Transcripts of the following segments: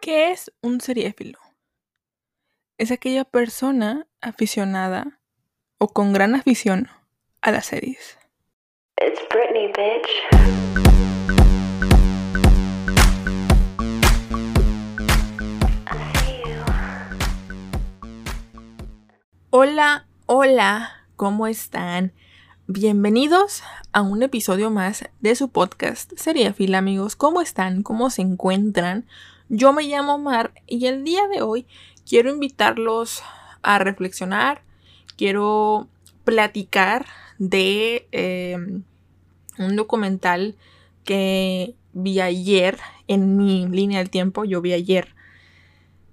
¿Qué es un seriéfilo? Es aquella persona aficionada o con gran afición a las series. It's Britney, bitch. Hola, hola, ¿cómo están? Bienvenidos a un episodio más de su podcast Seriéfila, amigos. ¿Cómo están? ¿Cómo se encuentran? Yo me llamo Mar y el día de hoy quiero invitarlos a reflexionar, quiero platicar de eh, un documental que vi ayer en mi línea del tiempo, yo vi ayer.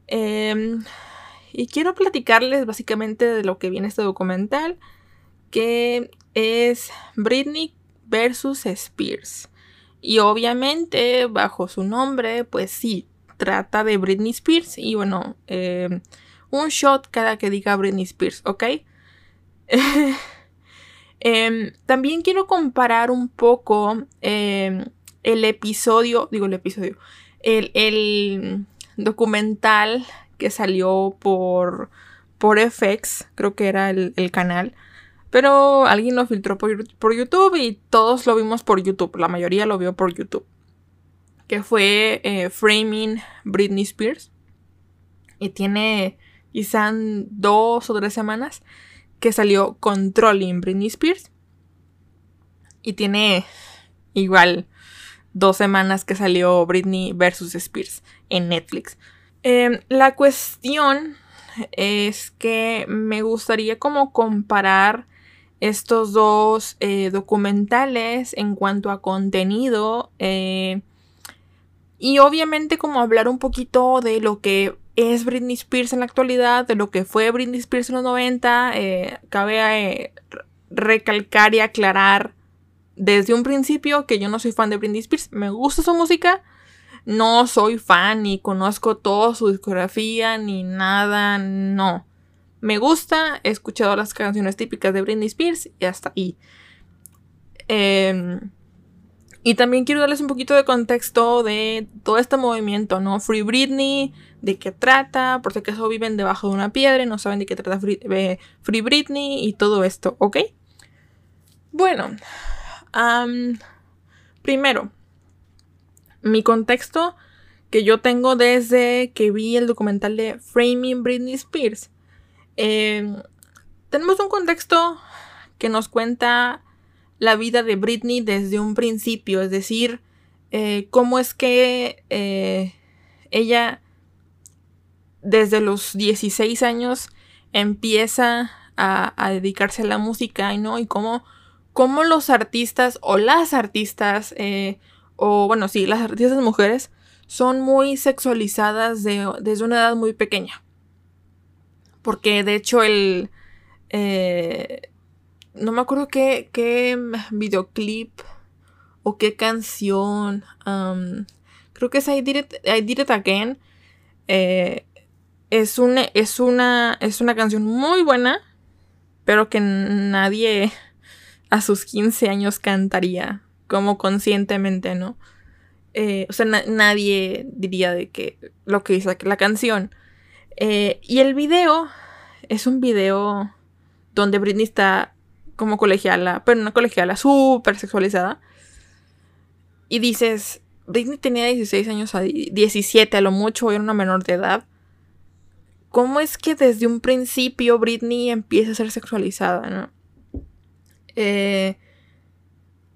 Em, y quiero platicarles básicamente de lo que viene este documental, que es Britney versus Spears. Y obviamente bajo su nombre, pues sí, trata de Britney Spears. Y bueno, eh, un shot cada que diga Britney Spears, ¿ok? Em, también quiero comparar un poco em, el episodio, digo el episodio, el, documental que salió por, por FX, creo que era el, el canal. Pero alguien lo filtró por, por, YouTube y todos lo vimos por YouTube. La mayoría lo vio por YouTube. Que fue eh, Framing Britney Spears. Y tiene quizá dos o tres semanas que salió Controlling Britney Spears. Y tiene igual dos semanas que salió Britney versus Spears en Netflix. Eh, la cuestión es que me gustaría como comparar estos dos eh, documentales en cuanto a contenido eh, y obviamente como hablar un poquito de lo que es Britney Spears en la actualidad, de lo que fue Britney Spears en los 90, eh, cabe eh, recalcar y aclarar desde un principio que yo no soy fan de Britney Spears, me gusta su música, no soy fan ni conozco toda su discografía ni nada, no. Me gusta, he escuchado las canciones típicas de Britney Spears y hasta ahí. Eh, y también quiero darles un poquito de contexto de todo este movimiento, ¿no? Free Britney, de qué trata, por si acaso viven debajo de una piedra y no saben de qué trata Free, Free Britney y todo esto, ¿ok? Bueno, primero, mi contexto que yo tengo desde que vi el documental de Framing Britney Spears. Eh, tenemos un contexto que nos cuenta la vida de Britney desde un principio, es decir, eh, cómo es que eh, ella desde los 16 años empieza a, dedicarse a la música ¿no? y cómo, cómo los artistas o las artistas, eh, o bueno, sí, las artistas mujeres son muy sexualizadas de, desde una edad muy pequeña. Porque de hecho el... Eh, no me acuerdo qué, qué videoclip o qué canción. Creo que es I Did It, I Did It Again. Eh, es, una, es, una, es una canción muy buena, pero que nadie a sus 15 años cantaría como conscientemente, ¿no? Eh, o sea, na nadie diría de que lo que dice la canción. Eh, y el video es un video donde Britney está como colegiala, pero una colegiala súper sexualizada. Y dices, Britney tenía 16 años, a 17 a lo mucho, era una menor de edad. ¿Cómo es que desde un principio Britney empieza a ser sexualizada, no? Eh,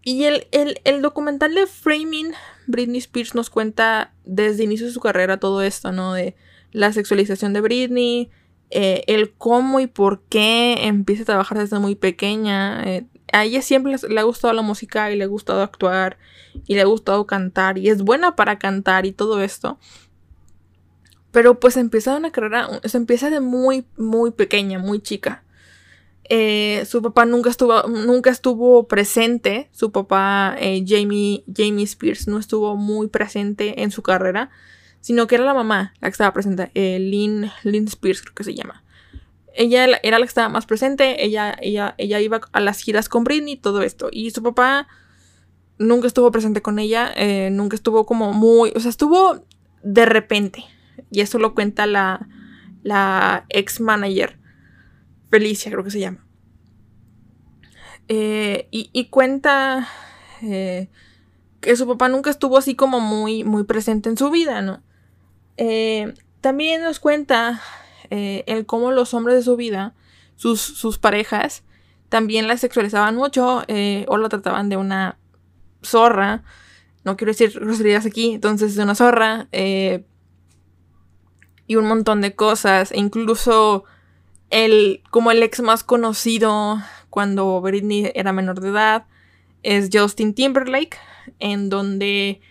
y el, el, el, documental de Framing Britney Spears nos cuenta desde el inicio de su carrera todo esto, ¿no? De la sexualización de Britney, eh, el cómo y por qué empieza a trabajar desde muy pequeña. Eh, a ella siempre le ha gustado la música y le ha gustado actuar y le ha gustado cantar y es buena para cantar y todo esto. Pero pues empieza una carrera, se empieza de muy, muy pequeña, muy chica. Eh, su papá nunca estuvo, nunca estuvo presente. Su papá, eh, Jamie, Jamie Spears, no estuvo muy presente en su carrera sino que era la mamá la que estaba presente, eh, Lynn, Spears creo que se llama. Ella era la que estaba más presente, ella, ella, ella iba a las giras con Britney todo esto. Y su papá nunca estuvo presente con ella, eh, nunca estuvo como muy, o sea, estuvo de repente, Y eso lo cuenta la, la ex manager, Felicia creo que se llama. Eh, y, y, cuenta que su papá nunca estuvo así como muy, muy presente en su vida, ¿no? Eh, también nos cuenta el cómo los hombres de su vida, sus, sus parejas, también la sexualizaban mucho o la trataban de una zorra. No quiero decir groserías aquí, entonces de una zorra. y un montón de cosas. E incluso el, como el ex más conocido cuando Britney era menor de edad es Justin Timberlake, en donde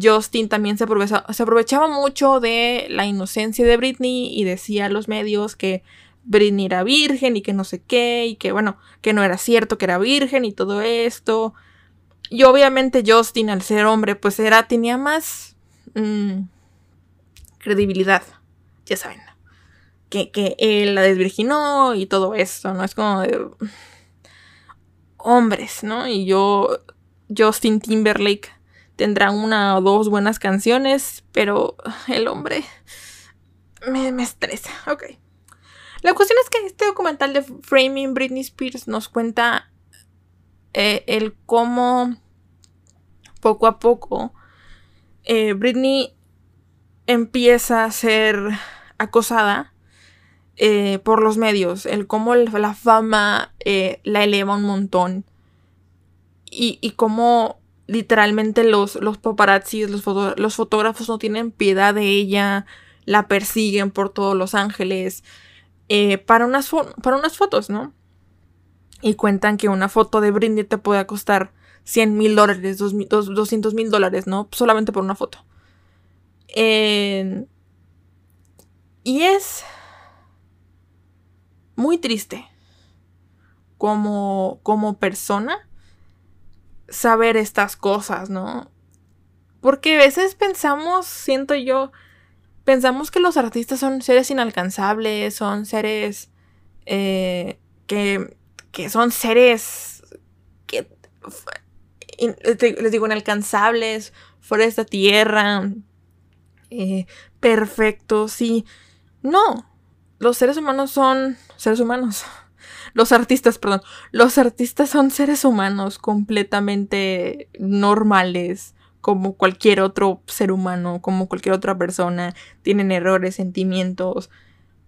Justin también se, se aprovechaba mucho de la inocencia de Britney y decía a los medios que Britney era virgen y que no sé qué, y que bueno, que no era cierto que era virgen y todo esto. Y obviamente Justin, al ser hombre, pues era, tenía más mmm, credibilidad, ya saben que, él la desvirginó y todo esto, ¿no? Es como de hombres, ¿no? Y yo, Justin Timberlake tendrá una o dos buenas canciones, pero el hombre me, me estresa. Ok. La cuestión es que este documental de Framing Britney Spears nos cuenta eh, el cómo poco a poco eh, Britney empieza a ser acosada eh, por los medios, el cómo la fama la eleva un montón y cómo literalmente los, los paparazzis, los, los, fotógrafos no tienen piedad de ella, la persiguen por todos Los Ángeles eh, para, unas para unas fotos, ¿no? Y cuentan que una foto de Britney te puede costar 100 mil dólares, 200 mil dólares, ¿no? Solamente por una foto. y es muy triste como, como persona saber estas cosas, ¿no? Porque a veces pensamos, siento yo, pensamos que los artistas son seres inalcanzables, son seres eh, que, que, son seres que les digo inalcanzables, fuera de tierra, eh, perfectos y no, los seres humanos son seres humanos. Los artistas, perdón. Los artistas son seres humanos completamente normales, como cualquier otro ser humano, como cualquier otra persona. Tienen errores, sentimientos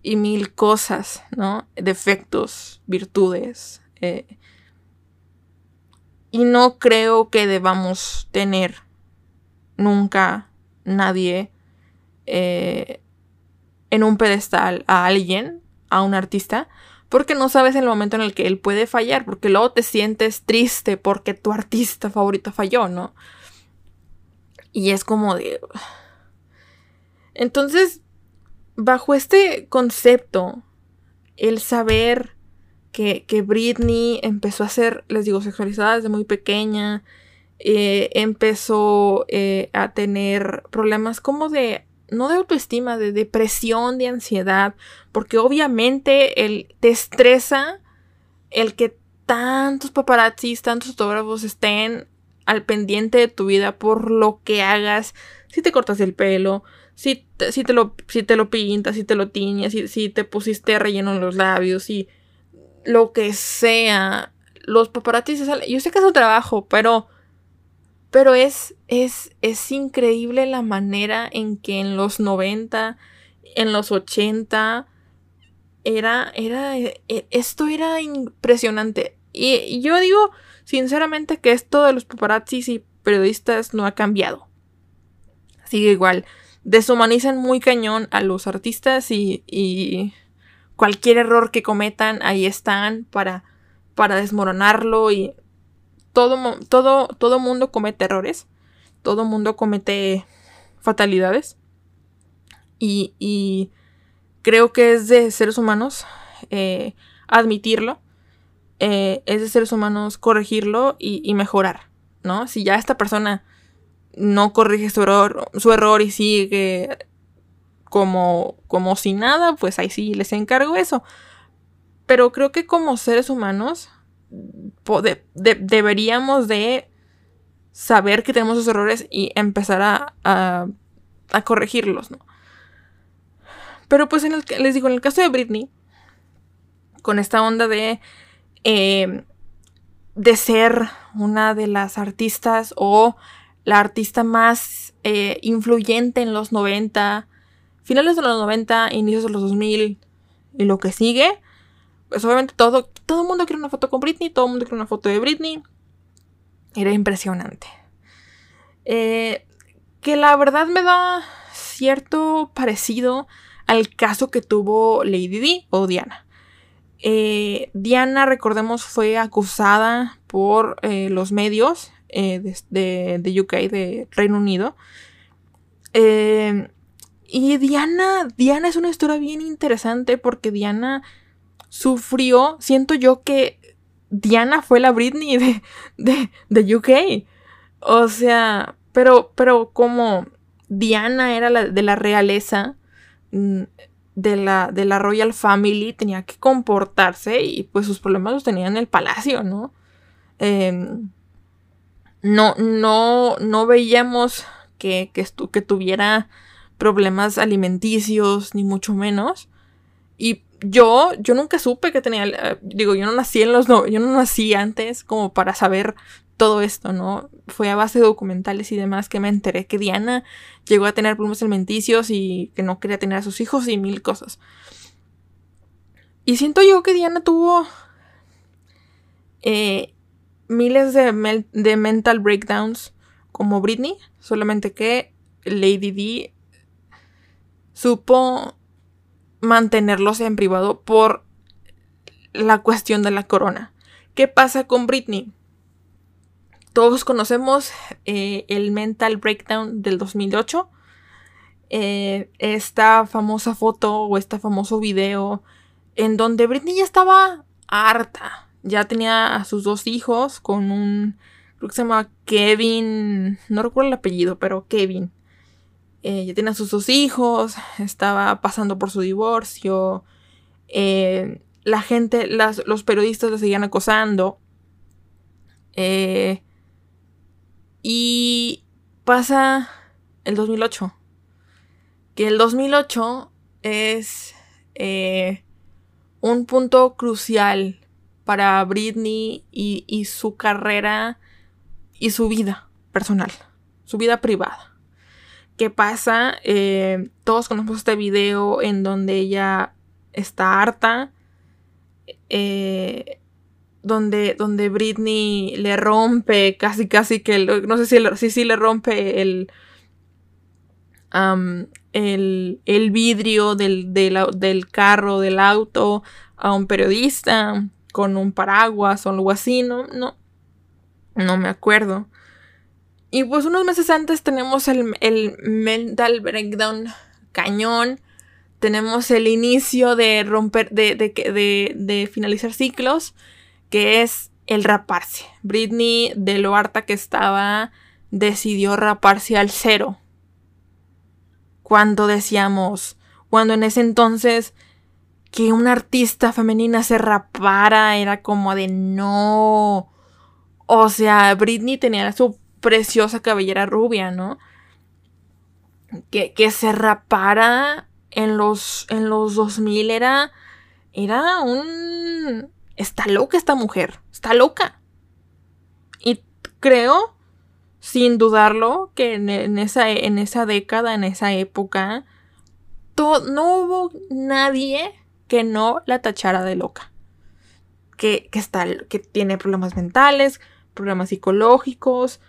y mil cosas, ¿no? Defectos, virtudes. Eh. y no creo que debamos tener nunca nadie eh, en un pedestal a alguien, a un artista, porque no sabes el momento en el que él puede fallar, porque luego te sientes triste porque tu artista favorito falló, ¿no? Y es como de... Entonces, bajo este concepto, el saber que, que Britney empezó a ser, les digo, sexualizada desde muy pequeña, eh, empezó eh, a tener problemas como de no de autoestima, de depresión, de ansiedad, porque obviamente el, te estresa el que tantos paparazzis, tantos fotógrafos estén al pendiente de tu vida por lo que hagas, si te cortas el pelo, si te, si te, lo, si te lo pintas, si te lo tiñas, si, si te pusiste relleno en los labios, si lo que sea, los paparazzis, yo sé que es un trabajo, pero pero es, es, es increíble la manera en que en los 90, en los 80, era, era, e, esto era impresionante. Y, yo digo, sinceramente, que esto de los paparazzis y periodistas no ha cambiado. Sigue igual. Deshumanizan muy cañón a los artistas y, y cualquier error que cometan, ahí están para, para desmoronarlo y todo, todo, todo mundo comete errores, todo mundo comete fatalidades y, y creo que es de seres humanos eh, admitirlo, eh, es de seres humanos corregirlo y, mejorar, ¿no? Si ya esta persona no corrige su error, su error y sigue como, como si nada, pues ahí sí les encargo eso. Pero creo que como seres humanos deberíamos de saber que tenemos esos errores y empezar a, a, corregirlos, ¿no? pero pues en el, les digo, en el caso de Britney, con esta onda de, eh, de ser una de las artistas o la artista más eh, influyente en los 90, finales de los 90, inicios de los 2000 y lo que sigue, pues obviamente todo, todo el mundo quiere una foto con Britney, todo el mundo quiere una foto de Britney. Era impresionante. Eh, que la verdad me da cierto parecido al caso que tuvo Lady D o Diana. Eh, Diana, recordemos, fue acusada por eh, los medios de, de, UK, de Reino Unido. y Diana, Diana es una historia bien interesante porque Diana sufrió, siento yo que Diana fue la Britney de, de, de UK. O sea, pero, pero como Diana era la, de la realeza, mm, de la, de la Royal Family, tenía que comportarse y pues sus problemas los tenía en el palacio, ¿no? Em, no, no, no veíamos que, que, que tuviera problemas alimenticios, ni mucho menos. Y yo, yo nunca supe que tenía, eh, digo, yo no nací en los, no, yo no nací antes como para saber todo esto, ¿no? Fue a base de documentales y demás que me enteré que Diana llegó a tener problemas alimenticios y que no quería tener a sus hijos y mil cosas. Y siento yo que Diana tuvo eh, miles de, de mental breakdowns como Britney, solamente que Lady D supo mantenerlos en privado por la cuestión de la corona. ¿Qué pasa con Britney? Todos conocemos eh, el Mental Breakdown del 2008. Eh, esta famosa foto o este famoso video en donde Britney ya estaba harta. Ya tenía a sus dos hijos con un, creo que se llama Kevin, no recuerdo el apellido, pero Kevin. Eh, ya tenía sus dos hijos, estaba pasando por su divorcio, eh, la gente, los periodistas le seguían acosando. Eh, y pasa el 2008. Que el 2008 es un punto crucial para Britney y su carrera y su vida personal, su vida privada. ¿Qué pasa? Eh, todos conocemos este video en donde ella está harta. Eh, donde, donde Britney le rompe casi casi que no sé si, si, le rompe el, el, vidrio del, del, carro, del auto a un periodista con un paraguas o algo así, no, no, no me acuerdo. Y pues unos meses antes tenemos el, mental breakdown cañón. Tenemos el inicio de romper, de, de, de, finalizar ciclos, que es el raparse. Britney, de lo harta que estaba, decidió raparse al cero. Cuando decíamos, cuando en ese entonces que una artista femenina se rapara era como de no. O sea, Britney tenía su preciosa cabellera rubia, ¿no? Que, se rapara en los, en los 2000 era, era un... Está loca esta mujer, está loca. Y creo, sin dudarlo, que en, esa, en esa década, en esa época, no hubo nadie que no la tachara de loca. Que, que, está, que tiene problemas mentales, problemas psicológicos,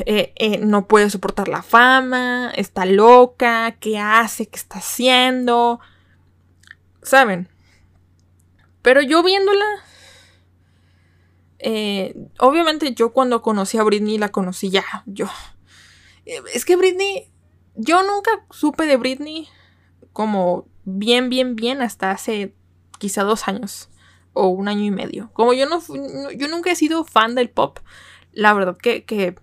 eh, eh, no puede soportar la fama, está loca, qué hace, qué está haciendo, ¿saben? Pero yo viéndola, eh, obviamente yo cuando conocí a Britney la conocí ya, yo. Es que Britney, yo nunca supe de Britney como bien, bien, bien hasta hace quizá dos años o un año y medio. Como yo no, yo nunca he sido fan del pop, la verdad que, que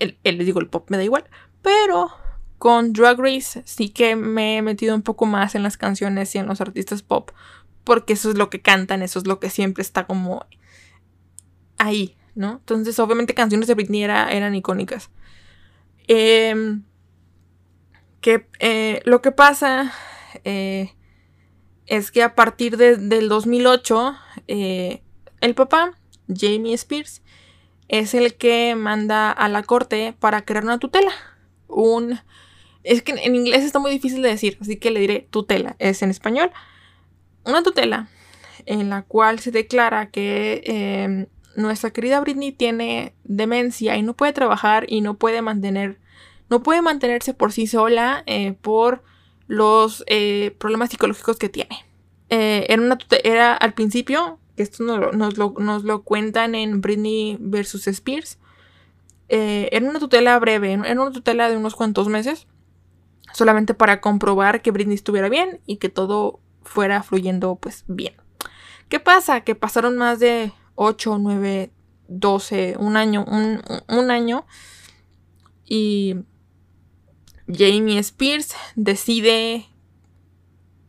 el, les digo, el pop me da igual, pero con Drag Race sí que me he metido un poco más en las canciones y en los artistas pop, porque eso es lo que cantan, eso es lo que siempre está como ahí, ¿no? Entonces, obviamente canciones de Britney eran icónicas. Em, que eh, lo que pasa eh, es que a partir de- del 2008, eh, el papá, Jamie Spears, es el que manda a la corte para crear una tutela. Un. Es que en inglés está muy difícil de decir, así que le diré tutela. Es en español. Una tutela en la cual se declara que eh, nuestra querida Britney tiene demencia y no puede trabajar y no puede mantener. No puede mantenerse por sí sola eh, por los eh, problemas psicológicos que tiene. Eh, era, una era al principio, que esto nos, lo- cuentan en Britney versus Spears, eh, era una tutela breve, era una tutela de unos cuantos meses, solamente para comprobar que Britney estuviera bien y que todo fuera fluyendo pues bien. ¿Qué pasa? Que pasaron más de 8, 9, 12, un año, un, año y Jamie Spears decide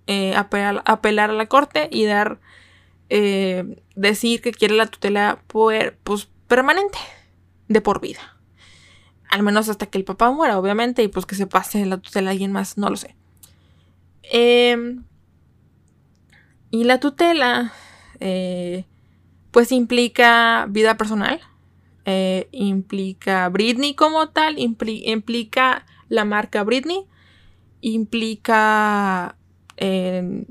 eh, apelar a la corte y dar eh, decir que quiere la tutela poder, pues, permanente de por vida. Al menos hasta que el papá muera, obviamente, y pues que se pase la tutela a alguien más, no lo sé. Em, y la tutela, eh, pues implica vida personal, eh, implica Britney como tal, impli- implica la marca Britney, implica eh,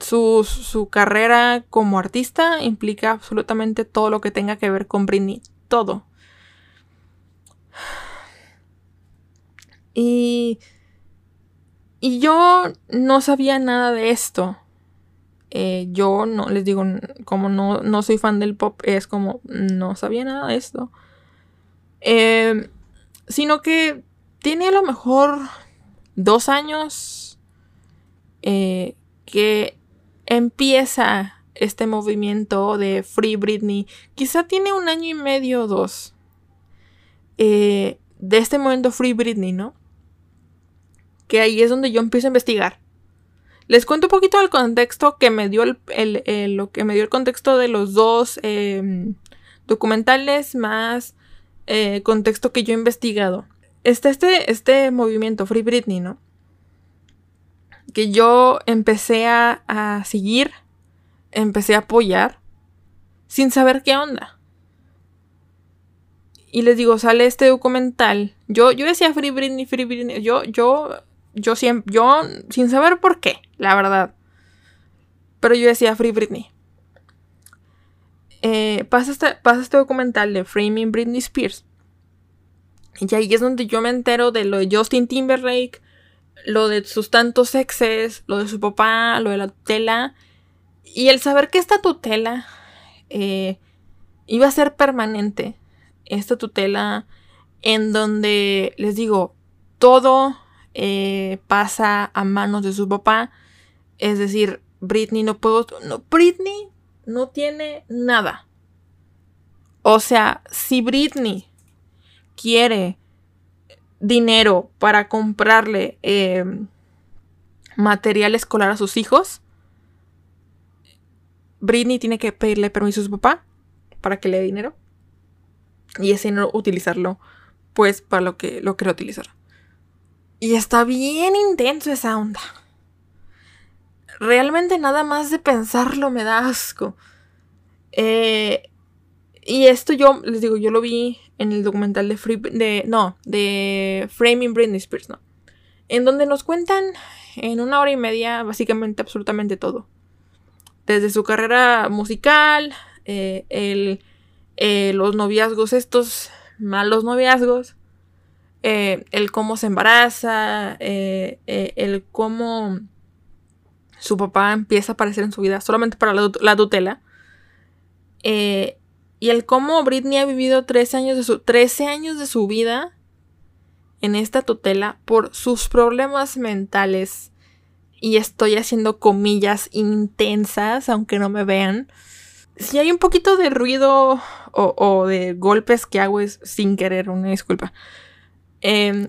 su, su carrera como artista, implica absolutamente todo lo que tenga que ver con Britney, todo. Y, y yo no sabía nada de esto. Eh, yo no, les digo, como no, no soy fan del pop, es como, no sabía nada de esto. Eh, sino que tiene a lo mejor dos años eh, que empieza este movimiento de Free Britney. Quizá tiene un año y medio o dos eh, de este momento Free Britney, ¿no? Que ahí es donde yo empiezo a investigar. Les cuento un poquito del contexto que me dio el, el- el- lo que me dio el contexto de los dos eh, documentales más eh, contexto que yo he investigado. Está este, este movimiento Free Britney, ¿no? Que yo empecé a, a seguir, empecé a apoyar, sin saber qué onda. Y les digo, sale este documental. Yo, yo decía Free Britney, Free Britney. Yo, yo, yo siempre, yo, sin saber por qué, la verdad. Pero yo decía Free Britney. Eh, pasa, este, pasa este documental de Framing Britney Spears. Y ahí es donde yo me entero de lo de Justin Timberlake, lo de sus tantos exes, lo de su papá, lo de la tutela. Y el saber que esta tutela eh, iba a ser permanente. Esta tutela en donde, les digo, todo eh, pasa a manos de su papá. Es decir, Britney no puedo... No, Britney no tiene nada. O sea, si Britney quiere dinero para comprarle eh, material escolar a sus hijos, Britney tiene que pedirle permiso a su papá para que le dé dinero y ese dinero utilizarlo pues para lo que lo quiere utilizar. Y está bien intenso esa onda. Realmente nada más de pensarlo me da asco. Eh, y esto yo, les digo, yo lo vi en el documental de Free, de, no, de Framing Britney Spears, ¿no? En donde nos cuentan en una hora y media básicamente absolutamente todo. Desde su carrera musical, eh, el, eh, los noviazgos, estos malos noviazgos, eh, el cómo se embaraza, el cómo su papá empieza a aparecer en su vida solamente para la, tut- la tutela. Y el cómo Britney ha vivido 13 años, de su, 13 años de su vida en esta tutela por sus problemas mentales. Y estoy haciendo comillas intensas, aunque no me vean. Si hay un poquito de ruido o, de golpes que hago es sin querer, una disculpa. Em,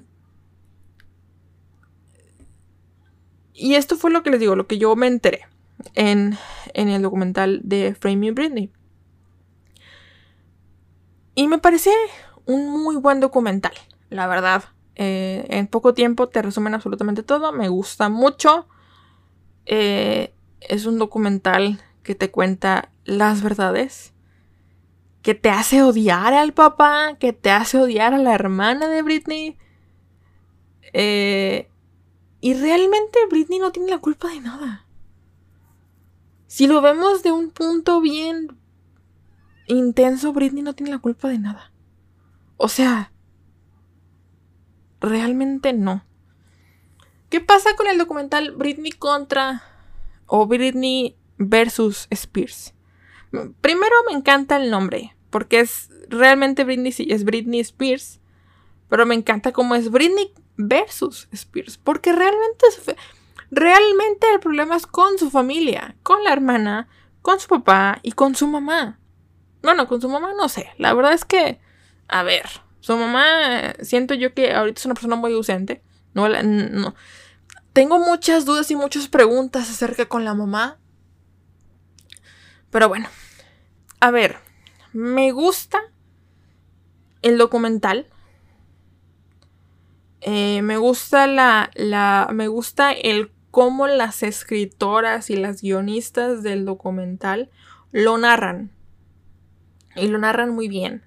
y esto fue lo que les digo, lo que yo me enteré en, en el documental de Framing Britney. Y me parece un muy buen documental, la verdad. Eh, en poco tiempo te resumen absolutamente todo. Me gusta mucho. Eh, es un documental que te cuenta las verdades. Que te hace odiar al papá. Que te hace odiar a la hermana de Britney. Eh, y realmente Britney no tiene la culpa de nada. Si lo vemos de un punto bien intenso, Britney no tiene la culpa de nada. O sea, realmente no. ¿Qué pasa con el documental Britney contra o Britney versus Spears? Primero me encanta el nombre, porque es realmente Britney es Britney Spears, pero me encanta cómo es Britney versus Spears, porque realmente realmente el problema es con su familia, con la hermana, con su papá y con su mamá. Bueno, con su mamá no sé, la verdad es que a ver, su mamá, siento yo que ahorita es una persona muy ausente. No, no. Tengo muchas dudas y muchas preguntas acerca con la mamá. Pero bueno. A ver, me gusta el documental. Eh, me gusta la, la. Me gusta el cómo las escritoras y las guionistas del documental lo narran. Y lo narran muy bien.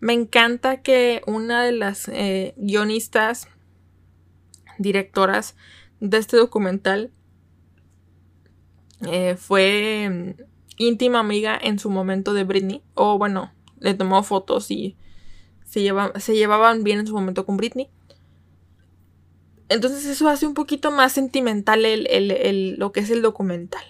Me encanta que una de las eh, guionistas, directoras de este documental, eh, fue mm, íntima amiga en su momento de Britney. O bueno, le tomó fotos y se, se llevaban bien en su momento con Britney. Entonces eso hace un poquito más sentimental lo que es el documental.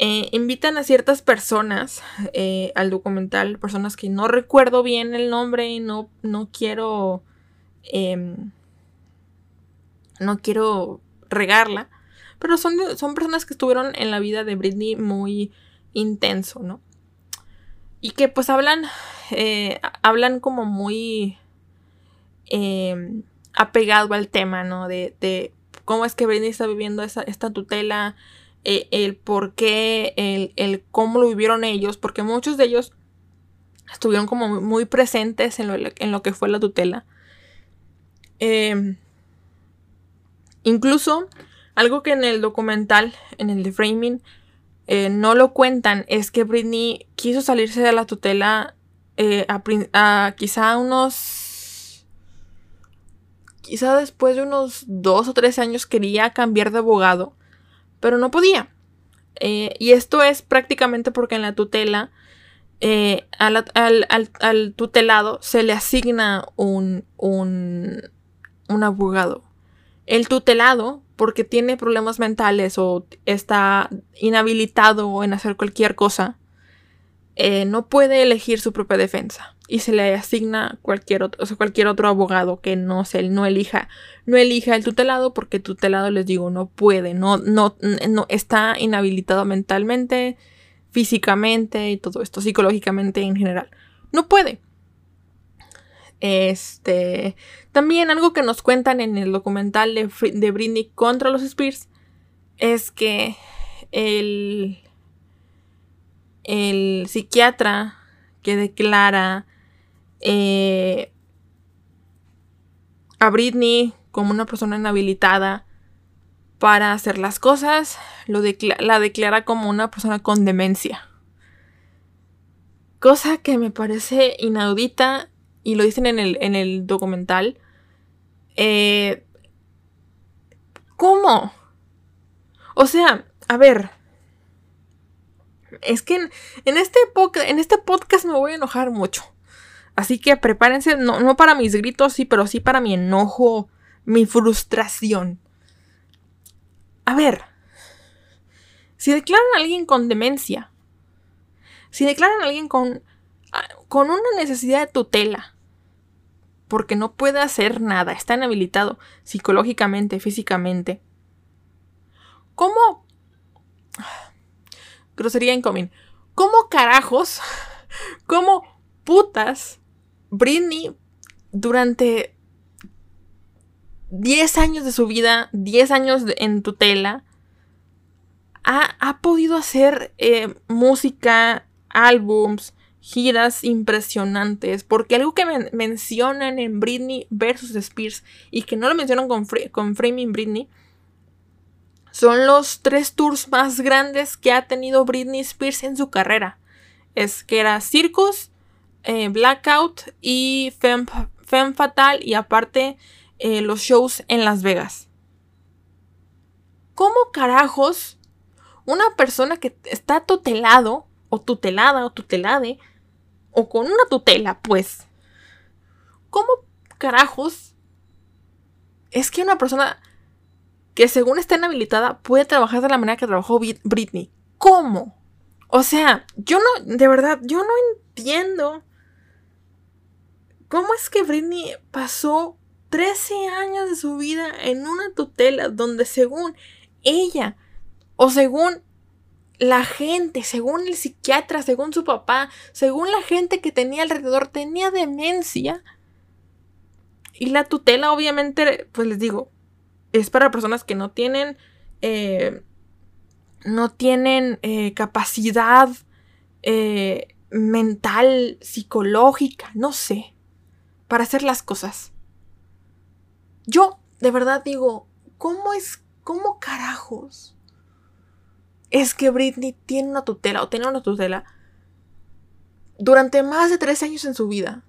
Eh, invitan a ciertas personas eh, al documental, personas que no recuerdo bien el nombre y no, no quiero... Em, no quiero regarla, pero son, son personas que estuvieron en la vida de Britney muy intenso, ¿no? Y que pues hablan, eh, hablan como muy em, apegado al tema, ¿no? De, de, cómo es que Britney está viviendo esta tutela, eh, el por qué, el, cómo lo vivieron ellos, porque muchos de ellos estuvieron como muy presentes en lo, que fue la tutela. Em, incluso algo que en el documental, en el de Framing, eh, no lo cuentan es que Britney quiso salirse de la tutela eh, a, quizá unos... Quizá después de unos dos o tres años quería cambiar de abogado pero no podía. Eh, y esto es prácticamente porque en la tutela, eh, al, tutelado se le asigna un, un, un abogado. El tutelado, porque tiene problemas mentales o está inhabilitado en hacer cualquier cosa, eh, no puede elegir su propia defensa y se le asigna cualquier otro, cualquier otro abogado que no se no elija, no elija el tutelado porque el tutelado les digo no puede, no, no, no está inhabilitado mentalmente, físicamente y todo esto, psicológicamente en general. No puede. Este, también algo que nos cuentan en el documental de, de Britney contra los Spears es que el el psiquiatra que declara eh, a Britney como una persona inhabilitada para hacer las cosas, lo la declara como una persona con demencia. Cosa que me parece inaudita y lo dicen en el, en el documental. Eh, ¿Cómo? O sea, a ver, es que en, este en este podcast me voy a enojar mucho. Así que prepárense, no, no para mis gritos, sí, pero sí para mi enojo, mi frustración. A ver, si declaran a alguien con demencia, si declaran a alguien con, con una necesidad de tutela, porque no puede hacer nada, está inhabilitado psicológicamente, físicamente, ¿cómo grosería incoming. ¿Cómo carajos? ¿Cómo putas Britney durante 10 años de su vida, 10 años en tutela, ha, ha podido hacer eh, música, álbums, giras impresionantes. Porque algo que men- mencionan en Britney versus Spears y que no lo mencionan con Framing Britney son los tres tours más grandes que ha tenido Britney Spears en su carrera. Es que era Circus, eh, Blackout y Femme, Fatal y aparte eh, los shows en Las Vegas. ¿Cómo carajos una persona que está tutelado o tutelada o tutelade o con una tutela, pues, ¿cómo carajos es que una persona que según está inhabilitada puede trabajar de la manera que trabajó Brit- Britney? ¿Cómo? O sea, yo no, de verdad, yo no entiendo cómo es que Britney pasó 13 años de su vida en una tutela donde según ella o según la gente, según el psiquiatra, según su papá, según la gente que tenía alrededor, tenía demencia. Y la tutela, obviamente, pues les digo, es para personas que no tienen, eh, no tienen eh, capacidad eh, mental, psicológica, no sé, para hacer las cosas. Yo, de verdad digo, ¿cómo es, cómo carajos? Es que Britney tiene una tutela o tiene una tutela durante más de tres años en su vida.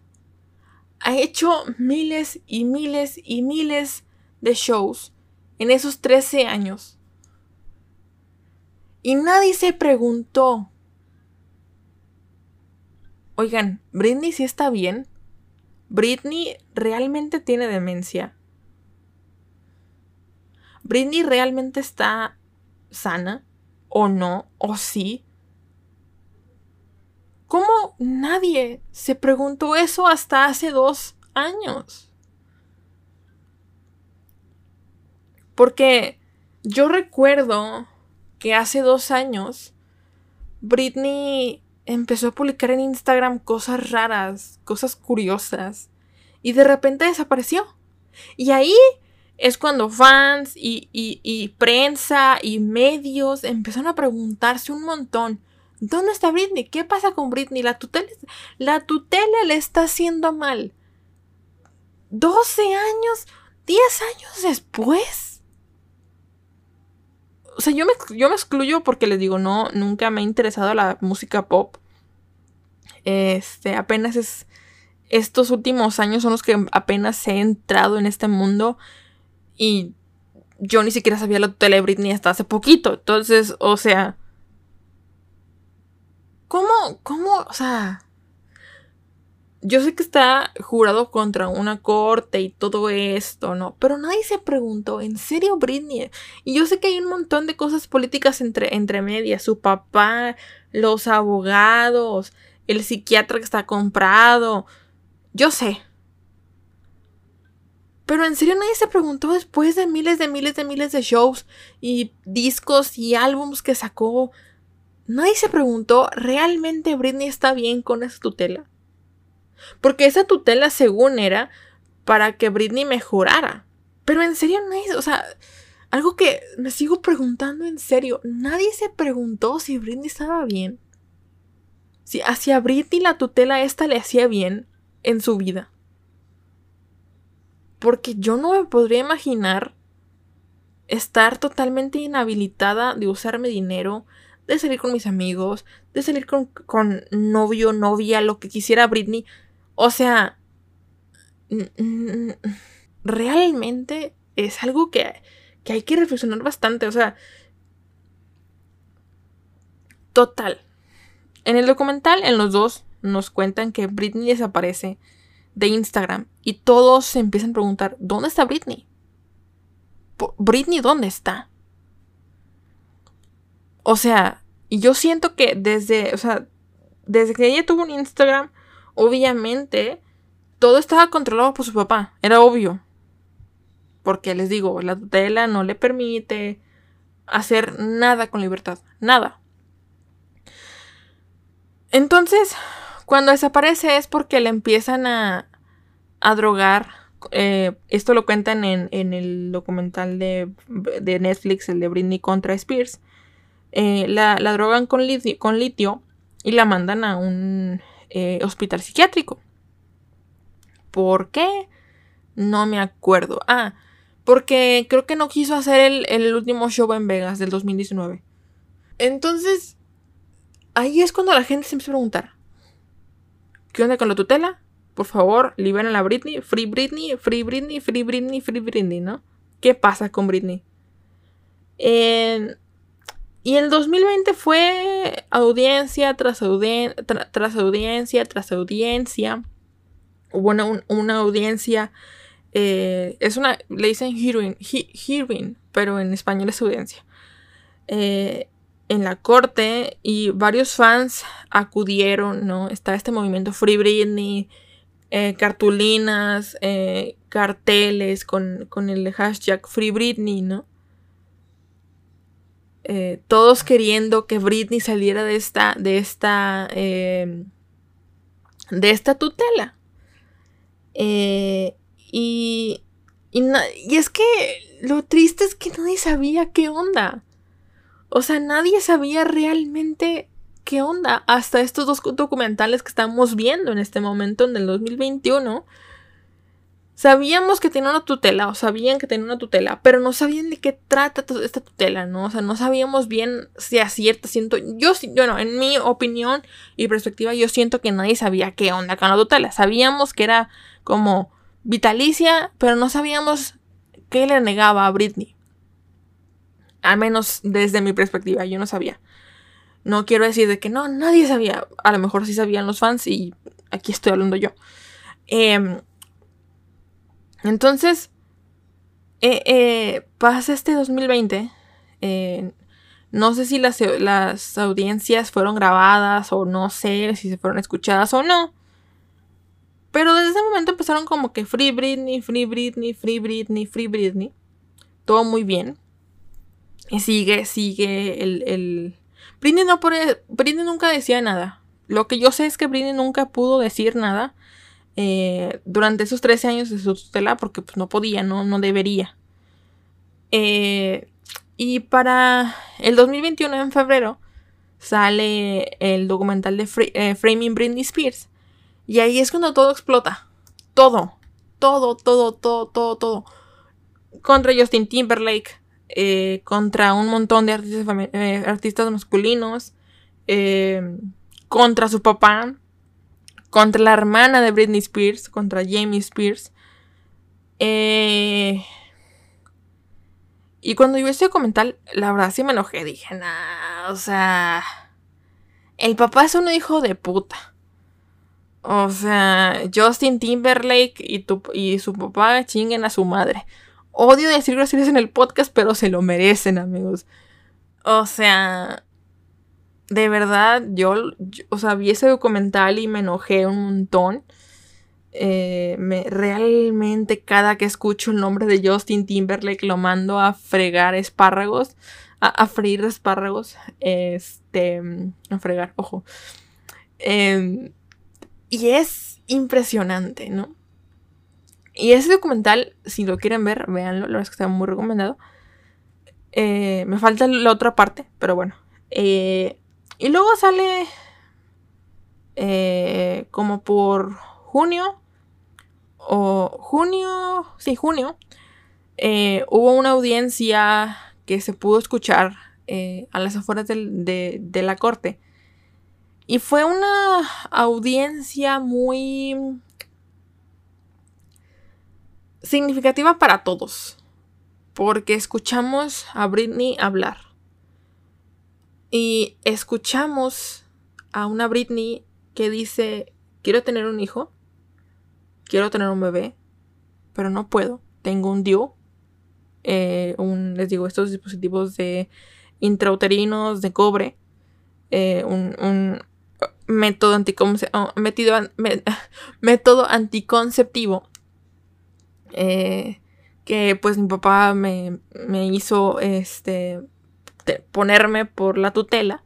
Ha hecho miles y miles y miles de shows en esos 13 años. Y nadie se preguntó. Oigan, ¿Britney sí está bien? ¿Britney realmente tiene demencia? ¿Britney realmente está sana? ¿O no? ¿O sí? ¿Cómo nadie se preguntó eso hasta hace dos años? Porque yo recuerdo que hace dos años Britney empezó a publicar en Instagram cosas raras, cosas curiosas, y de repente desapareció. Y ahí es cuando fans y, y- y prensa y medios empezaron a preguntarse un montón. ¿Dónde está Britney? ¿Qué pasa con Britney? La tutela, la tutela le está haciendo mal. 12 años, 10 años después. O sea, yo me, yo me excluyo porque les digo, no, nunca me ha interesado la música pop. Este, apenas es. Estos últimos años son los que apenas he entrado en este mundo. Y yo ni siquiera sabía la tutela de Britney hasta hace poquito. Entonces, o sea. ¿Cómo? ¿Cómo? O sea. Yo sé que está jurado contra una corte y todo esto, ¿no? Pero nadie se preguntó, ¿en serio Britney? Y yo sé que hay un montón de cosas políticas entre, entre medias. Su papá, los abogados, el psiquiatra que está comprado. Yo sé. Pero en serio nadie se preguntó después de miles de miles de miles de shows y discos y álbums que sacó. Nadie se preguntó, ¿realmente Britney está bien con esa tutela? Porque esa tutela según era para que Britney mejorara. Pero en serio nadie, o sea, algo que me sigo preguntando en serio, nadie se preguntó si Britney estaba bien. Si hacia Britney la tutela esta le hacía bien en su vida. Porque yo no me podría imaginar estar totalmente inhabilitada de usarme dinero, de salir con mis amigos, de salir con, con novio, novia, lo que quisiera Britney. O sea, realmente es algo que, que hay que reflexionar bastante. O sea, total. En el documental, en los dos, nos cuentan que Britney desaparece de Instagram y todos se empiezan a preguntar, ¿dónde está Britney? Britney, ¿dónde está? O sea, yo siento que desde, o sea, desde que ella tuvo un Instagram, obviamente todo estaba controlado por su papá, era obvio. Porque les digo, la tutela no le permite hacer nada con libertad, nada. Entonces, cuando desaparece es porque le empiezan a, a drogar. eh, esto lo cuentan en, en el documental de, de Netflix, el de Britney contra Spears. Eh, la, la drogan con con litio y la mandan a un eh, hospital psiquiátrico. ¿Por qué? No me acuerdo. Ah, porque creo que no quiso hacer el, el último show en Vegas del 2019. Entonces, ahí es cuando la gente se empieza a preguntar. ¿Qué onda con la tutela? Por favor, liberen a Britney. Free Britney, Free Britney, Free Britney, Free Britney, ¿no? ¿Qué pasa con Britney? En- y el 2020 fue audiencia tras, audien- tra- tras audiencia tras audiencia. Hubo una, un- una audiencia. eh, es una. Le dicen hearing, he- hearing, pero en español es audiencia. eh, en la corte y varios fans acudieron, ¿no? Está este movimiento Free Britney, eh, cartulinas, eh, carteles con, con el hashtag Free Britney, ¿no? Eh, todos queriendo que Britney saliera de esta, de esta, eh, de esta tutela. Eh, y, y, na- y es que lo triste es que nadie sabía qué onda. O sea, nadie sabía realmente qué onda hasta estos dos documentales que estamos viendo en este momento, en el 2021. Sabíamos que tenía una tutela, o sabían que tenía una tutela, pero no sabían de qué trata esta tutela, ¿no? O sea, no sabíamos bien si acierta, siento, yo, sí- yo no, en mi opinión y perspectiva, yo siento que nadie sabía qué onda con la tutela. Sabíamos que era como vitalicia, pero no sabíamos qué le negaba a Britney. Al menos desde mi perspectiva, yo no sabía. No quiero decir de que no, nadie sabía. A lo mejor sí sabían los fans y aquí estoy hablando yo. Em, entonces, eh, eh, pasa este 2020. eh, no sé si las, audiencias fueron grabadas o no sé si se fueron escuchadas o no. Pero desde ese momento empezaron como que Free Britney, Free Britney, Free Britney, Free Britney. Todo muy bien. Y sigue, sigue el... el... Britney, no puede- Britney nunca decía nada. Lo que yo sé es que Britney nunca pudo decir nada eh, durante esos 13 años de su tutela porque pues, no podía, no, no debería. Eh, y para el 2021, en febrero, sale el documental de eh, Framing Britney Spears. Y ahí es cuando todo explota. Todo. Todo, todo, todo, todo, todo. Contra Justin Timberlake. contra un montón de artistas, masculinos. contra su papá. Contra la hermana de Britney Spears. Contra Jamie Spears. Eh, y cuando yo vi documental, la verdad sí me enojé. Dije, nah, o sea. El papá es un hijo de puta. O sea, Justin Timberlake y, tu, y su papá chinguen a su madre. Odio decir groserías en el podcast, pero se lo merecen, amigos. O sea, de verdad, yo, yo- o sea, vi ese documental y me enojé un montón. Eh, me, realmente cada que escucho el nombre de Justin Timberlake lo mando a fregar espárragos, a, a freír espárragos, este, a fregar, ojo. Em, y es impresionante, ¿no? Y ese documental, si lo quieren ver, véanlo, la verdad es que está muy recomendado. Eh, me falta la otra parte, pero bueno. Eh, y luego sale eh, como por junio o junio, sí, junio, eh, hubo una audiencia que se pudo escuchar eh, a las afueras de, de la corte. Y fue una audiencia muy significativa para todos. Porque escuchamos a Britney hablar. Y escuchamos a una Britney que dice, quiero tener un hijo, quiero tener un bebé, pero no puedo. Tengo un DIU, eh, un, les digo, estos dispositivos de intrauterinos de cobre, eh, un, un método, anticonce- oh, metido método anticonceptivo eh, que pues mi papá me, me hizo este te- ponerme por la tutela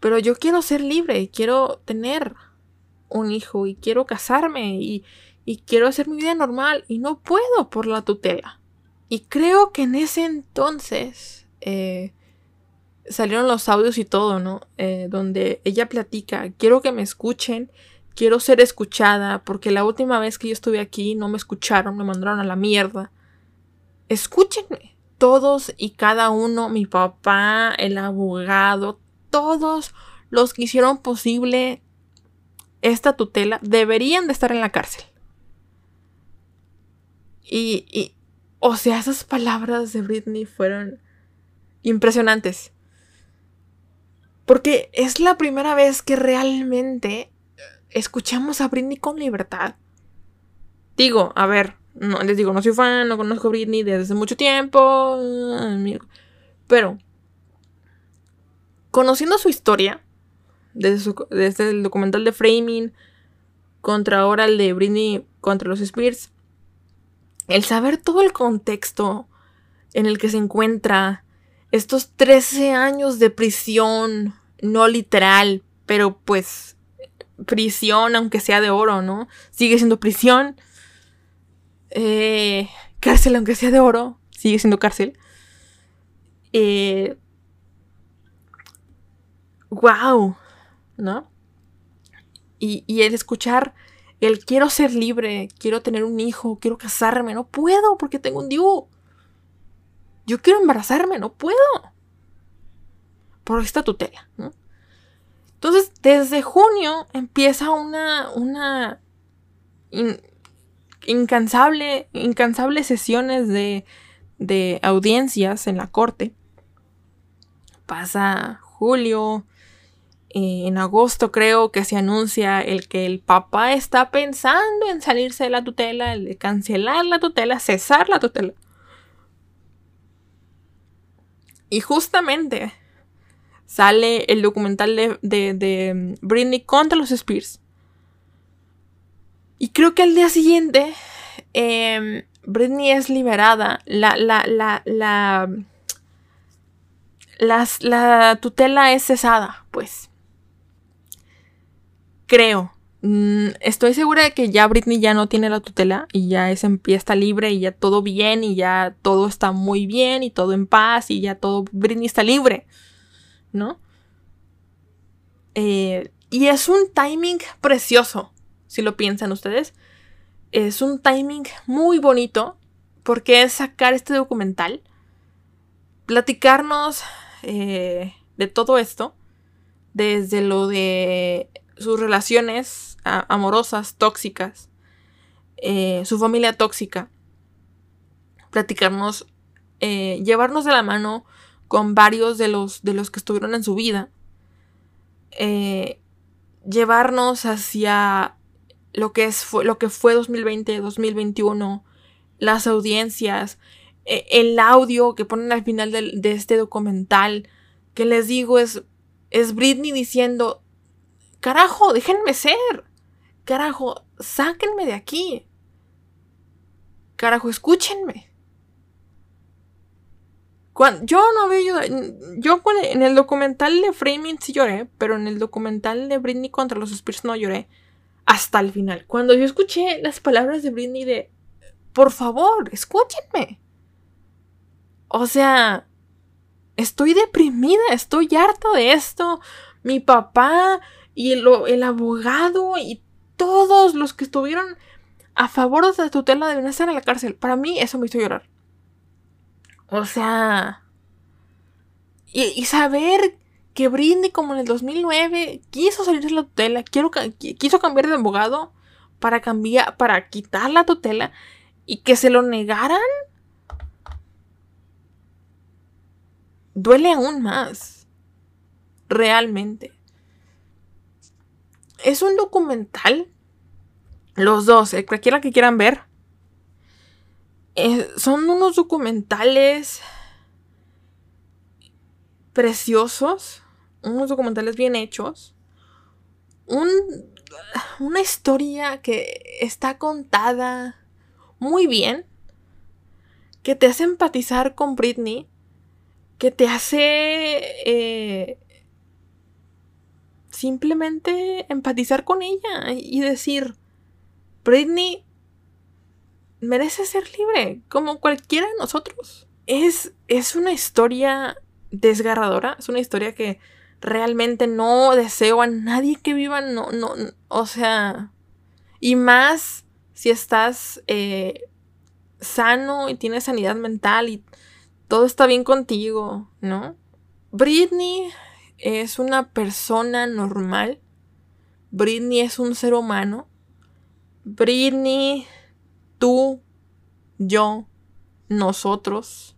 pero yo quiero ser libre quiero tener un hijo y quiero casarme y, y quiero hacer mi vida normal y no puedo por la tutela y creo que en ese entonces eh, salieron los audios y todo, ¿no? Eh, donde ella platica, quiero que me escuchen, quiero ser escuchada, porque la última vez que yo estuve aquí no me escucharon, me mandaron a la mierda. Escúchenme, todos y cada uno, mi papá, el abogado, todos los que hicieron posible esta tutela, deberían de estar en la cárcel. Y, y o sea, esas palabras de Britney fueron impresionantes. Porque es la primera vez que realmente escuchamos a Britney con libertad. Digo, a ver, no, les digo, no soy fan, no conozco a Britney desde hace mucho tiempo. Pero, conociendo su historia, desde, desde el documental de Framing, contra ahora el de Britney contra los Spears, el saber todo el contexto en el que se encuentra, estos 13 años de prisión, no literal, pero pues prisión, aunque sea de oro, ¿no? Sigue siendo prisión. Eh, cárcel, aunque sea de oro, sigue siendo cárcel. Eh, wow, ¿no? Y, y el escuchar el quiero ser libre, quiero tener un hijo, quiero casarme, no puedo porque tengo un DIU. Yo quiero embarazarme, no puedo. Por esta tutela, ¿no? Entonces, desde junio empieza una, una incansable, incansables sesiones de, de audiencias en la corte. Pasa julio, eh, en agosto creo que se anuncia el que el papá está pensando en salirse de la tutela, el de cancelar la tutela, cesar la tutela. Y justamente sale el documental de, de, Britney contra los Spears. Y creo que al día siguiente em, Britney es liberada. La, la, la, la, la tutela es cesada, pues. Creo. Mm, estoy segura de que ya Britney ya no tiene la tutela y ya, es, ya está libre y ya todo bien y ya todo está muy bien y todo en paz y ya todo, Britney está libre, ¿no? Eh, y es un timing precioso, si lo piensan ustedes. Es un timing muy bonito porque es sacar este documental, platicarnos eh, de todo esto, desde lo de sus relaciones amorosas, tóxicas, eh, su familia tóxica, platicarnos, eh, llevarnos de la mano con varios de los, de los que estuvieron en su vida, llevarnos hacia lo que, es, lo que fue 2020, 2021, las audiencias, el audio que ponen al final de, este documental, que les digo es, es Britney diciendo, Carajo, déjenme ser. Carajo, sáquenme de aquí. Carajo, escúchenme. yo no veo. Yo en el documental de Framing sí lloré, pero en el documental de Britney contra los Spears no lloré. Hasta el final. Cuando yo escuché las palabras de Britney de. Por favor, escúchenme. O sea. Estoy deprimida, estoy harta de esto. Mi papá y el, abogado y todos los que estuvieron a favor de la tutela deben estar en la cárcel. Para mí eso me hizo llorar. O sea... Y, saber que Brindy como en el 2009 quiso salir de la tutela, quiero, quiso cambiar de abogado para cambiar, para quitar la tutela y que se lo negaran, duele aún más. Realmente. Es un documental. Los dos, eh, cualquiera que quieran ver. Eh, son unos documentales preciosos. Unos documentales bien hechos. Un, una historia que está contada muy bien. Que te hace empatizar con Britney. Que te hace eh, simplemente empatizar con ella y decir, Britney merece ser libre, como cualquiera de nosotros. Es, es una historia desgarradora. Es una historia que realmente no deseo a nadie que viva, no, no, o sea, y más si estás eh, sano y tienes sanidad mental y todo está bien contigo, ¿no? Britney es una persona normal. Britney es un ser humano. Britney, tú, yo, nosotros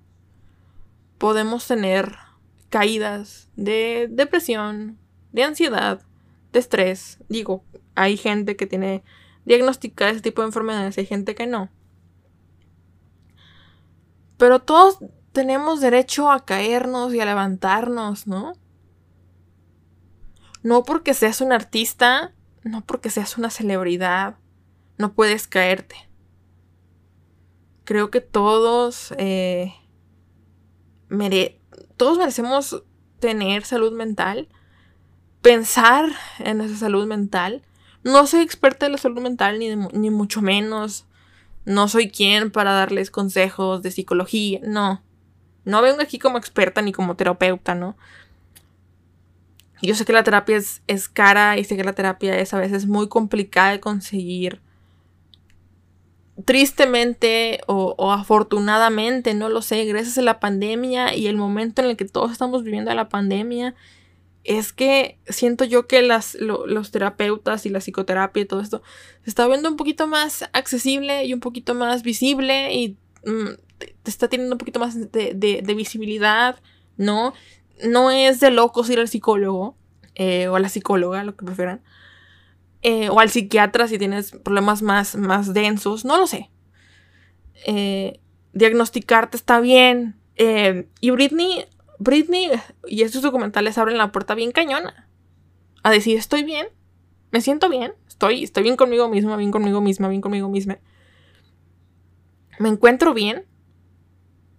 podemos tener caídas de depresión, de ansiedad, de estrés. Digo, hay gente que tiene diagnosticada ese tipo de enfermedades, hay gente que no. Pero todos tenemos derecho a caernos y a levantarnos, ¿no? No porque seas un artista, no porque seas una celebridad, no puedes caerte. Creo que todos, eh, todos merecemos tener salud mental, pensar en esa salud mental. No soy experta en la salud mental, ni, ni mucho menos. No soy quien para darles consejos de psicología, no. No vengo aquí como experta ni como terapeuta, ¿no? Yo sé que la terapia es, es, cara y sé que la terapia es a veces muy complicada de conseguir. Tristemente o, afortunadamente, no lo sé, gracias a la pandemia y el momento en el que todos estamos viviendo la pandemia, es que siento yo que las, los terapeutas y la psicoterapia y todo esto se está viendo un poquito más accesible y un poquito más visible y mm, te, está teniendo un poquito más de, de, visibilidad, ¿no? No es de locos ir al psicólogo eh, o a la psicóloga, lo que prefieran. Eh, o al psiquiatra si tienes problemas más, más densos, no lo sé. Eh, diagnosticarte está bien. y Britney Britney y estos documentales abren la puerta bien cañona. A decir, estoy bien, me siento bien, estoy, estoy bien conmigo misma, bien conmigo misma, bien conmigo misma. Me encuentro bien.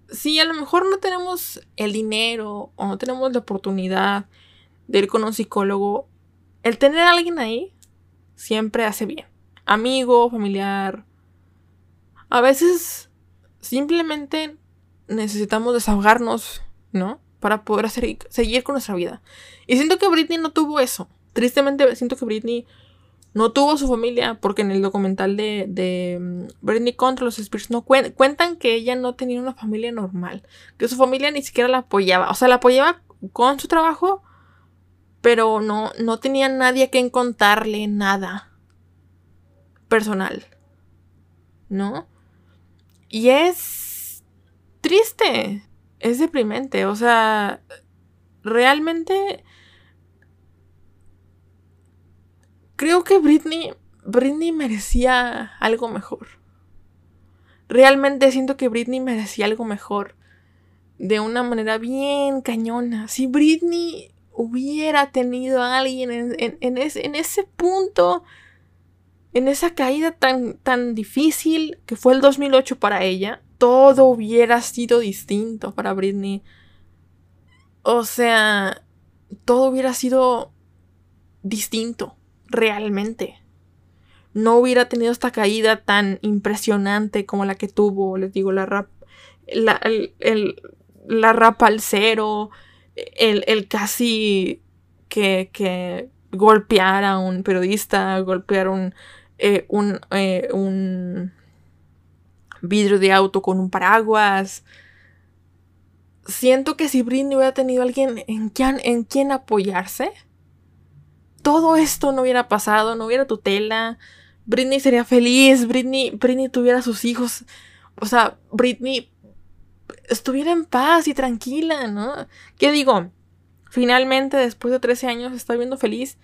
Si a lo mejor no tenemos el dinero o no tenemos la oportunidad de ir con un psicólogo, el tener a alguien ahí siempre hace bien. Amigo, familiar. A veces simplemente necesitamos desahogarnos, ¿no? para poder seguir con nuestra vida. Y siento que Britney no tuvo eso. Tristemente siento que Britney no tuvo su familia porque en el documental de, de mm, Britney contra los Spears no cuentan que ella no tenía una familia normal, que su familia ni siquiera la apoyaba, o sea, la apoyaba con su trabajo, pero no, no tenía nadie que contarle nada personal, ¿no? Y es triste, es deprimente. O sea, realmente creo que Britney, Britney merecía algo mejor. Realmente siento que Britney merecía algo mejor. De una manera bien cañona. Si Britney hubiera tenido a alguien en, en, ese, punto, en esa caída tan, tan difícil que fue el 2008 para ella, todo hubiera sido distinto para Britney. O sea, todo hubiera sido distinto, realmente. No hubiera tenido esta caída tan impresionante como la que tuvo, les digo, la rap, la, la rapa al cero, el, el casi que, que golpear a un periodista, golpear un, eh, un, eh, un vidrio de auto con un paraguas. Siento que si Britney hubiera tenido alguien en quien, en quien apoyarse, todo esto no hubiera pasado, no hubiera tutela. Britney sería feliz, Britney, Britney tuviera sus hijos. O sea, Britney estuviera en paz y tranquila, ¿no? ¿Qué digo? Finalmente, después de 13 años, está viviendo feliz.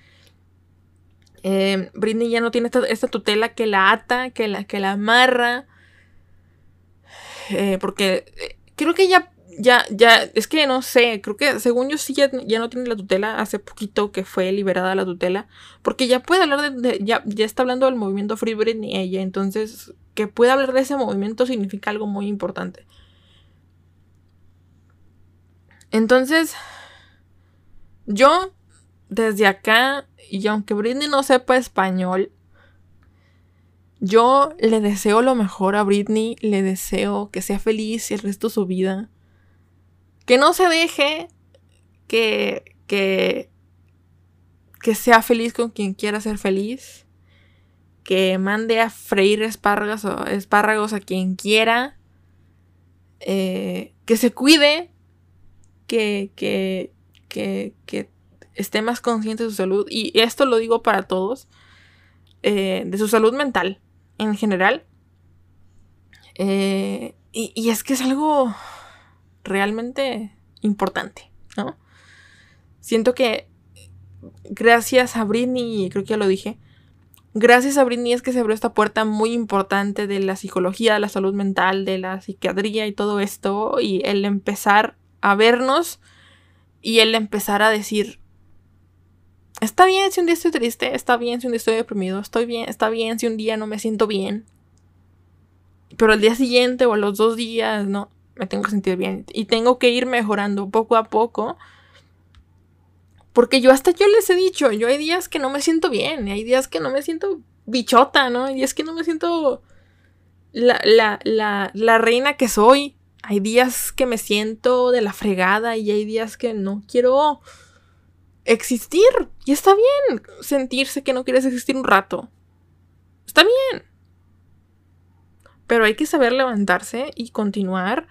Eh, Britney ya no tiene esta, tutela que la ata, que la, que la amarra. Eh, porque eh, creo que ya, ya, ya, es que no sé, creo que según yo sí ya, no tiene la tutela, hace poquito que fue liberada la tutela, porque ya puede hablar de, ya, ya está hablando del movimiento Free Britney ella, entonces que pueda hablar de ese movimiento significa algo muy importante. Entonces, yo desde acá, y aunque Britney no sepa español, yo le deseo lo mejor a Britney, le deseo que sea feliz el resto de su vida. Que no se deje que, que, que sea feliz con quien quiera ser feliz, que mande a freír espárragos, espárragos a quien quiera, eh, que se cuide, que, que, que, esté más consciente de su salud. Y esto lo digo para todos, eh, de su salud mental en general. Eh, y, y es que es algo realmente importante, ¿no? Siento que gracias a Britney, creo que ya lo dije, gracias a Britney es que se abrió esta puerta muy importante de la psicología, de la salud mental, de la psiquiatría y todo esto, y el empezar a vernos y el empezar a decir, está bien si un día estoy triste, está bien si un día estoy deprimido, estoy bien, está bien si un día no me siento bien, pero al día siguiente o a los dos días, no, me tengo que sentir bien y tengo que ir mejorando poco a poco. Porque yo hasta yo les he dicho, yo hay días que no me siento bien, hay días que no me siento bichota, ¿no? Hay días que no me siento la, la, la, la reina que soy. Hay días que me siento de la fregada y hay días que no quiero existir. Y está bien sentirse que no quieres existir un rato. Está bien. Pero hay que saber levantarse y continuar.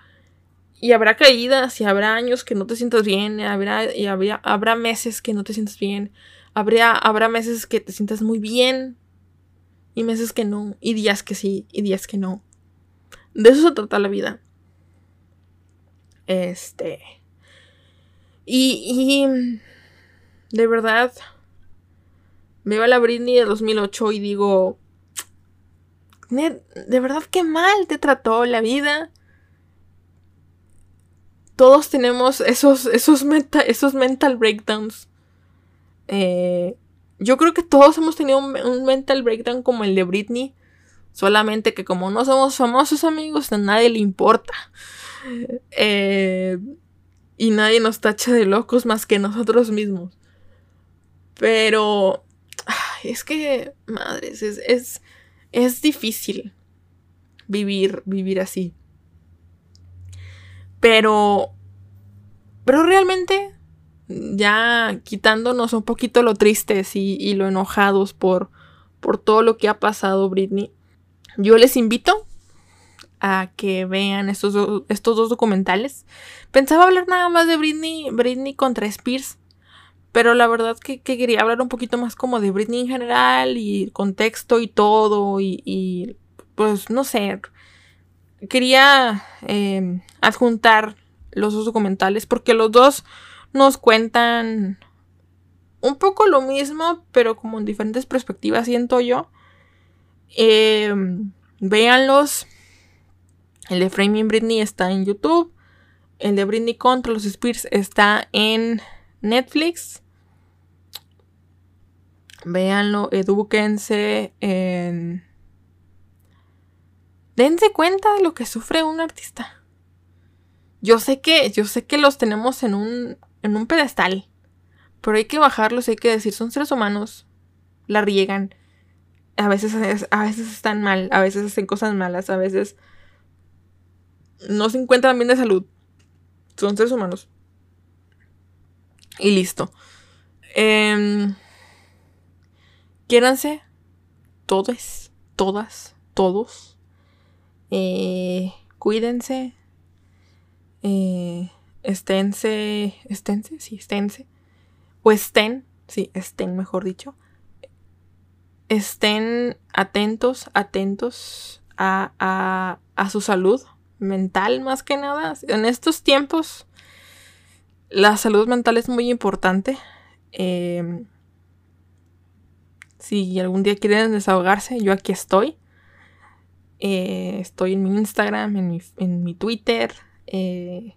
Y habrá caídas y habrá años que no te sientas bien. Y habrá, habrá, habrá meses que no te sientas bien. Habrá, habrá meses que te sientas muy bien. Y meses que no. Y días que sí. Y días que no. De eso se trata la vida. Este. Y. de verdad. Veo a la Britney de 2008 y digo. "Ned, de verdad qué mal te trató la vida. Todos tenemos esos, esos, esos mental breakdowns. Eh, yo creo que todos hemos tenido un, un mental breakdown como el de Britney. Solamente que como no somos famosos amigos, a nadie le importa. Eh, y nadie nos tacha de locos más que nosotros mismos. Pero es que, madres, es, es, es difícil vivir, vivir así. Pero, pero realmente, ya quitándonos un poquito lo tristes y, y lo enojados por, por todo lo que ha pasado, Britney, yo les invito a que vean estos, estos dos documentales. Pensaba hablar nada más de Britney, Britney contra Spears, pero la verdad que, que quería hablar un poquito más como de Britney en general y contexto y todo y, pues no sé. Quería eh, adjuntar los dos documentales porque los dos nos cuentan un poco lo mismo, pero como en diferentes perspectivas, siento yo. Eh, véanlos. El de Framing Britney está en YouTube. El de Britney contra los Spears está en Netflix. Véanlo, edúquense. en- Dense cuenta de lo que sufre un artista. Yo sé que, yo sé que los tenemos en un, en un pedestal. Pero hay que bajarlos, hay que decir, son seres humanos. La riegan. A veces, a veces están mal, a veces hacen cosas malas, a veces no se encuentran bien de salud. Son seres humanos. Y listo. Em, quiéranse. Todos. Todas. Todos. Eh, cuídense. Eh, esténse. Esténse, sí, esténse. O estén. Sí, estén, mejor dicho. Estén atentos, atentos a, a, a su salud mental más que nada. En estos tiempos la salud mental es muy importante. Eh, si algún día quieren desahogarse, yo aquí estoy. Eh, estoy en mi Instagram, en mi, en mi Twitter. eh,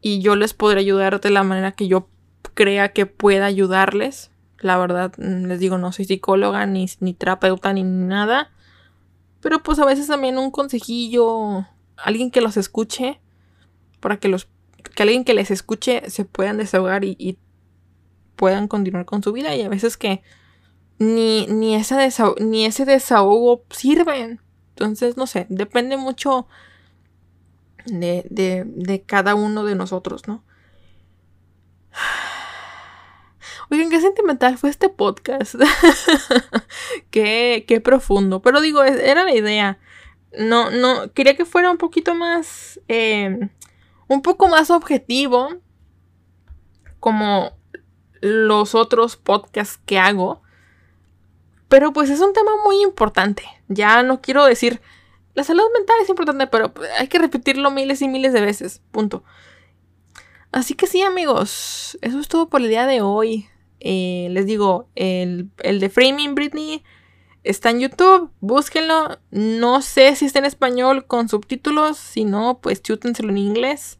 y yo les podré ayudar de la manera que yo crea que pueda ayudarles. La verdad, mm, les digo, no soy psicóloga, ni, ni terapeuta, ni nada. Pero pues a veces también un consejillo, alguien que los escuche, para que los que alguien que les escuche se puedan desahogar y, puedan continuar con su vida. Y a veces que ni, ni, ese ni ese desahogo sirven. Entonces, no sé, depende mucho de, de, de cada uno de nosotros, ¿no? Oigan, qué sentimental fue este podcast. qué, qué profundo. Pero digo, era la idea. No, no, quería que fuera un poquito más, eh, un poco más objetivo, como los otros podcasts que hago. Pero pues es un tema muy importante. Ya no quiero decir, la salud mental es importante, pero hay que repetirlo miles y miles de veces. Punto. Así que sí, amigos, eso es todo por el día de hoy. Eh, les digo, el, el de Framing Britney está en YouTube, búsquenlo. No sé si está en español con subtítulos, si no, pues chútenselo en inglés.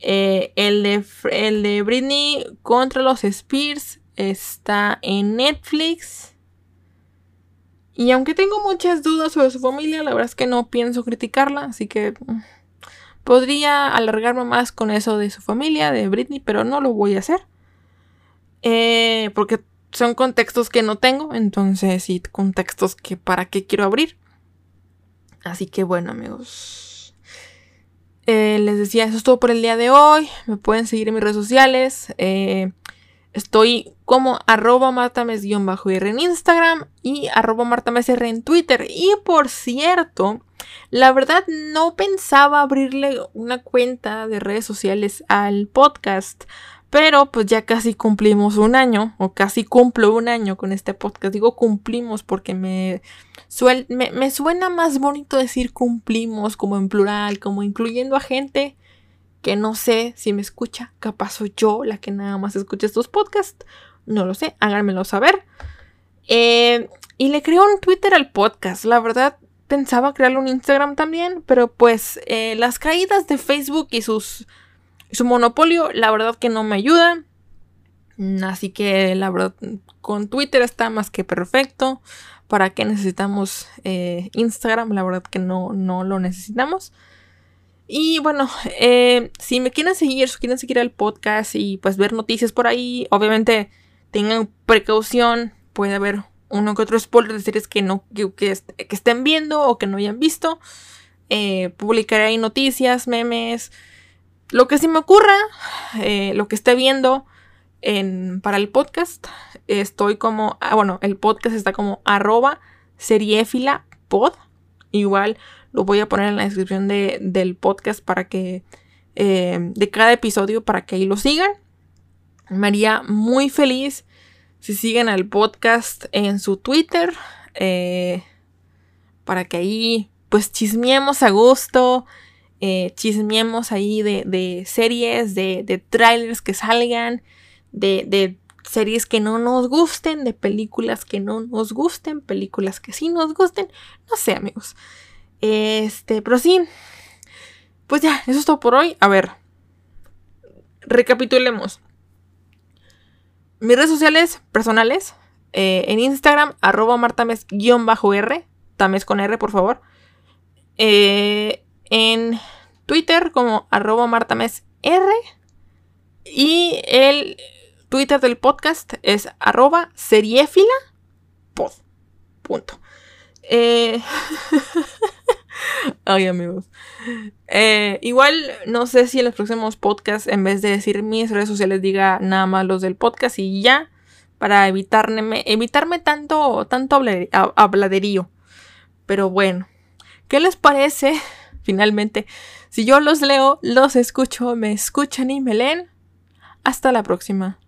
Eh, el, de, el de Britney contra los Spears está en Netflix. Y aunque tengo muchas dudas sobre su familia, la verdad es que no pienso criticarla, así que mm, podría alargarme más con eso de su familia, de Britney, pero no lo voy a hacer. Eh, porque son contextos que no tengo, entonces sí, contextos que para qué quiero abrir. Así que bueno, amigos. Eh, les decía, eso es todo por el día de hoy. Me pueden seguir en mis redes sociales. Eh, estoy como arroba martames-r en Instagram y arroba martamesr en Twitter. Y por cierto, la verdad no pensaba abrirle una cuenta de redes sociales al podcast. Pero pues ya casi cumplimos un año, o casi cumplo un año con este podcast. Digo cumplimos porque me, suel- me, me suena más bonito decir cumplimos como en plural, como incluyendo a gente que no sé si me escucha. Capaz soy yo la que nada más escucha estos podcasts. No lo sé, háganmelo saber. Eh, y le creo un Twitter al podcast. La verdad, pensaba crearle un Instagram también, pero pues eh, las caídas de Facebook y sus su monopolio, la verdad que no me ayuda. Así que la verdad, con Twitter está más que perfecto. ¿Para qué necesitamos eh, Instagram? La verdad que no, no lo necesitamos. Y bueno, eh, si me quieren seguir, si quieren seguir el podcast y pues ver noticias por ahí, obviamente tengan precaución. Puede haber uno que otro spoiler de series que no que, que estén viendo o que no hayan visto. Eh, publicaré ahí noticias, memes, lo que se me ocurra, eh, lo que esté viendo en, para el podcast. Estoy como, ah, bueno, el podcast está como arroba seriefila pod. Igual lo voy a poner en la descripción de- del podcast para que, eh, de cada episodio, para que ahí lo sigan. Me haría muy feliz si siguen al podcast en su Twitter. eh, para que ahí pues chismeemos a gusto. Eh, chismeemos ahí de, series, de, trailers que salgan, de, de series que no nos gusten, de películas que no nos gusten, películas que sí nos gusten. No sé, amigos. Este, pero sí. Pues ya, eso es todo por hoy. A ver. Recapitulemos. Mis redes sociales personales. eh, en Instagram, arroba martames-r. Tames con R, por favor. Eh, en Twitter como arroba martamesr. Y el Twitter del podcast es arroba seriefila pod. Punto. Eh, Ay, amigos. Eh, igual, no sé si en los próximos podcasts, en vez de decir mis redes sociales, diga nada más los del podcast y ya, para evitarme, evitarme tanto, tanto habladerío. Pero bueno, ¿qué les parece? Finalmente, si yo los leo, los escucho, me escuchan y me leen. Hasta la próxima.